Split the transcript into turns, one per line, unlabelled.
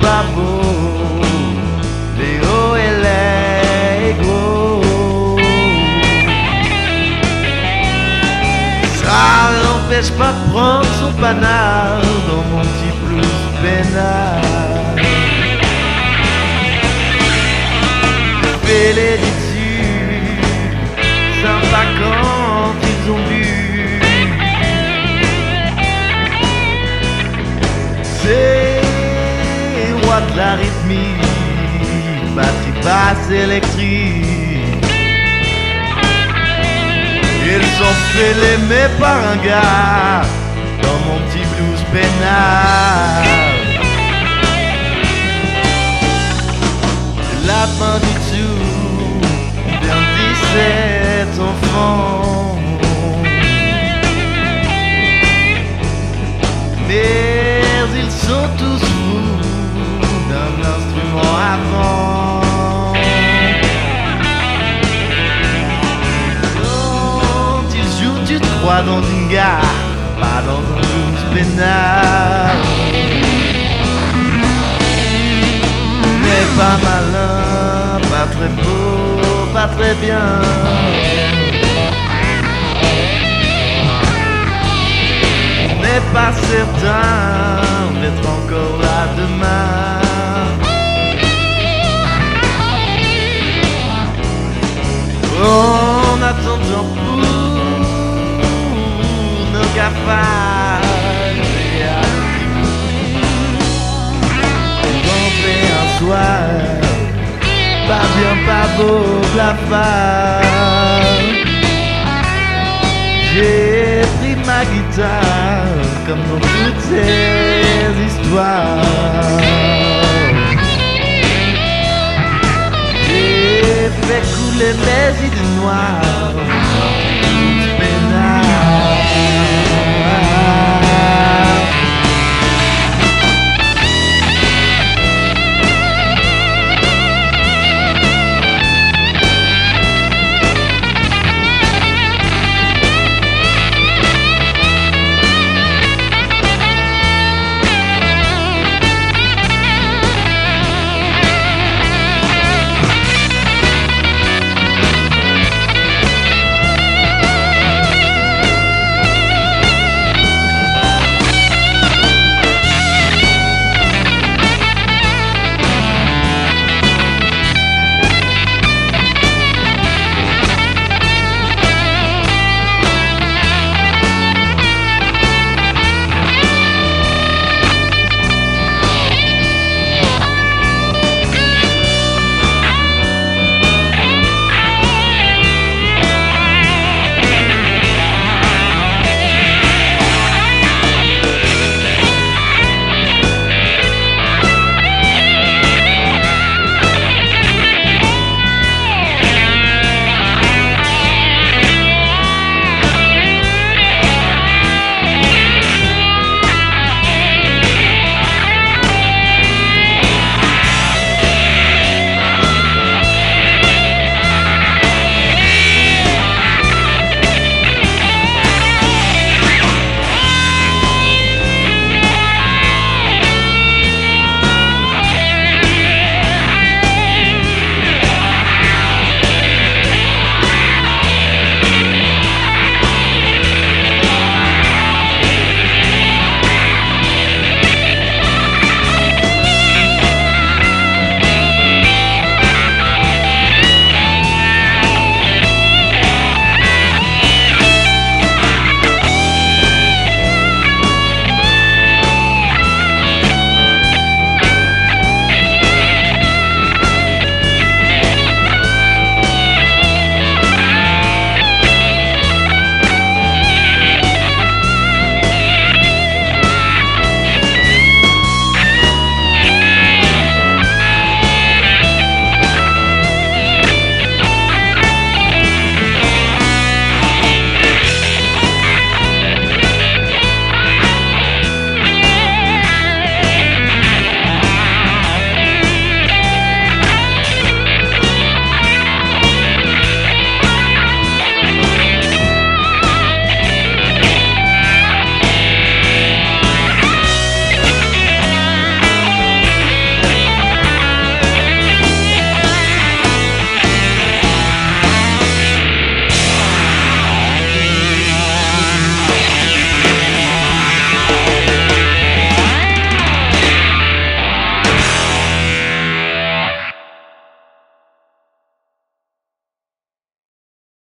pas beau, Léo est l'ego. Ça n'empêche pas de prendre son panard dans mon petit blues peinard. Fais De la rythmique, batterie basse électrique. Ils sont fait l'aimer par un gars dans mon petit blues peinard. La main 3 dans une gare, pas dans un blues peinard. Mais pas malin, pas très beau, pas très bien. n'est pas certain d'être encore là demain. En attendant pour soir, pas bien, pas beau, blafard. J'ai pris ma guitare comme dans toutes ces histoires. J'ai fait couler mes idées noires